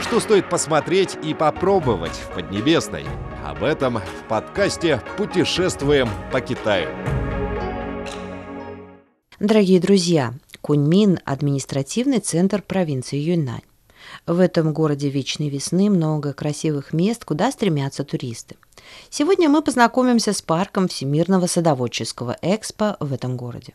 Что стоит посмотреть и попробовать в Поднебесной? Об этом в подкасте «Путешествуем по Китаю». Дорогие друзья, Куньмин – административный центр провинции Юньнань. В этом городе вечной весны много красивых мест, куда стремятся туристы. Сегодня мы познакомимся с парком Всемирного садоводческого экспо в этом городе.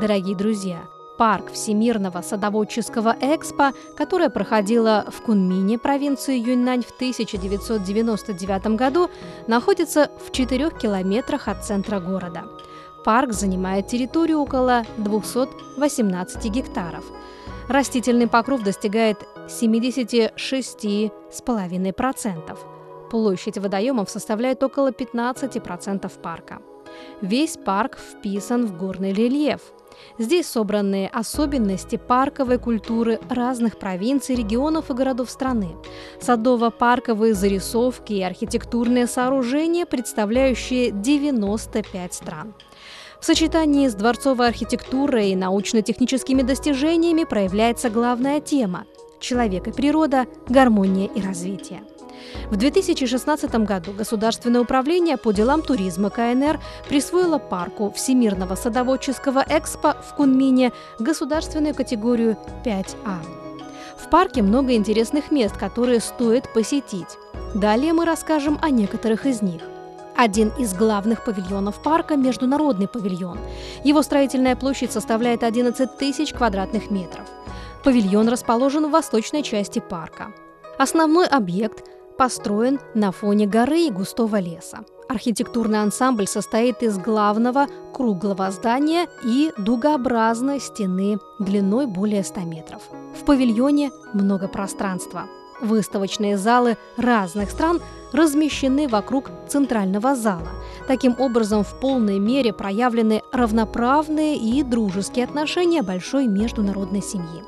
Дорогие друзья, парк Всемирного садоводческого экспо, которое проходило в Кунмине, провинции Юньнань в 1999 году, находится в 4 километрах от центра города. Парк занимает территорию около 218 гектаров. Растительный покров достигает 76,5%. Площадь водоемов составляет около 15% парка. Весь парк вписан в горный рельеф – Здесь собраны особенности парковой культуры разных провинций, регионов и городов страны. Садово-парковые зарисовки и архитектурные сооружения, представляющие 95 стран. В сочетании с дворцовой архитектурой и научно-техническими достижениями проявляется главная тема – человек и природа, гармония и развитие. В 2016 году Государственное управление по делам туризма КНР присвоило парку Всемирного садоводческого экспо в Кунмине государственную категорию 5А. В парке много интересных мест, которые стоит посетить. Далее мы расскажем о некоторых из них. Один из главных павильонов парка – международный павильон. Его строительная площадь составляет 11 тысяч квадратных метров. Павильон расположен в восточной части парка. Основной объект построен на фоне горы и густого леса. Архитектурный ансамбль состоит из главного круглого здания и дугообразной стены длиной более 100 метров. В павильоне много пространства. Выставочные залы разных стран размещены вокруг центрального зала. Таким образом, в полной мере проявлены равноправные и дружеские отношения большой международной семьи.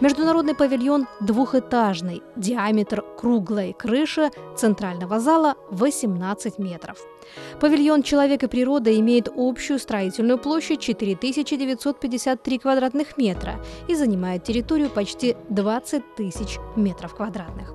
Международный павильон двухэтажный, диаметр круглой крыши центрального зала 18 метров. Павильон «Человек и природа» имеет общую строительную площадь 4953 квадратных метра и занимает территорию почти 20 тысяч метров квадратных.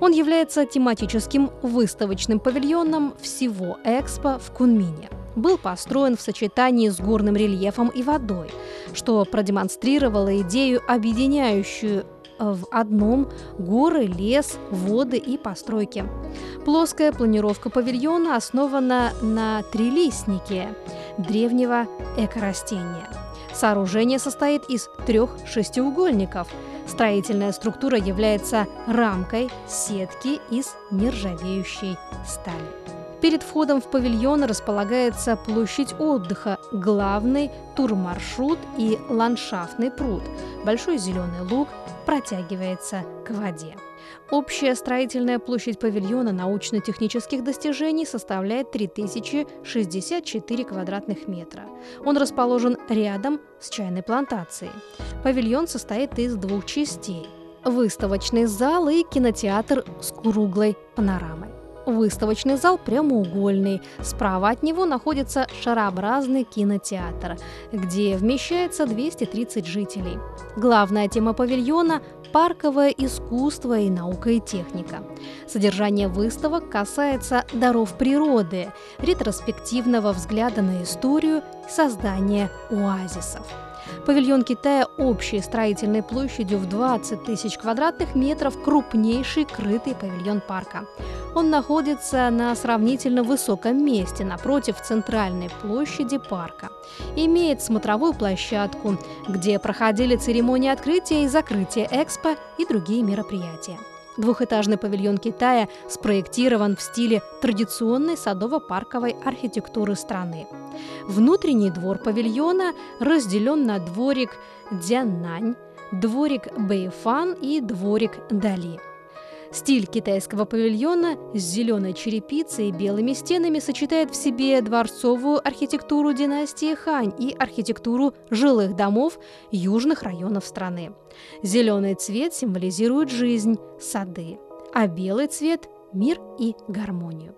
Он является тематическим выставочным павильоном всего Экспо в Кунмине – был построен в сочетании с горным рельефом и водой, что продемонстрировало идею, объединяющую в одном горы, лес, воды и постройки. Плоская планировка павильона основана на трилистнике древнего экорастения. Сооружение состоит из трех шестиугольников. Строительная структура является рамкой сетки из нержавеющей стали. Перед входом в павильон располагается площадь отдыха, главный турмаршрут и ландшафтный пруд. Большой зеленый луг протягивается к воде. Общая строительная площадь павильона научно-технических достижений составляет 3064 квадратных метра. Он расположен рядом с чайной плантацией. Павильон состоит из двух частей – выставочный зал и кинотеатр с круглой панорамой. Выставочный зал прямоугольный. Справа от него находится шарообразный кинотеатр, где вмещается 230 жителей. Главная тема павильона – парковое искусство и наука и техника. Содержание выставок касается даров природы, ретроспективного взгляда на историю, создания оазисов. Павильон Китая общей строительной площадью в 20 тысяч квадратных метров – крупнейший крытый павильон парка. Он находится на сравнительно высоком месте напротив центральной площади парка. Имеет смотровую площадку, где проходили церемонии открытия и закрытия экспо и другие мероприятия. Двухэтажный павильон Китая спроектирован в стиле традиционной садово-парковой архитектуры страны. Внутренний двор павильона разделен на дворик Дзяннань, дворик Бэйфан и дворик Дали. Стиль китайского павильона с зеленой черепицей и белыми стенами сочетает в себе дворцовую архитектуру династии Хань и архитектуру жилых домов южных районов страны. Зеленый цвет символизирует жизнь, сады, а белый цвет – мир и гармонию.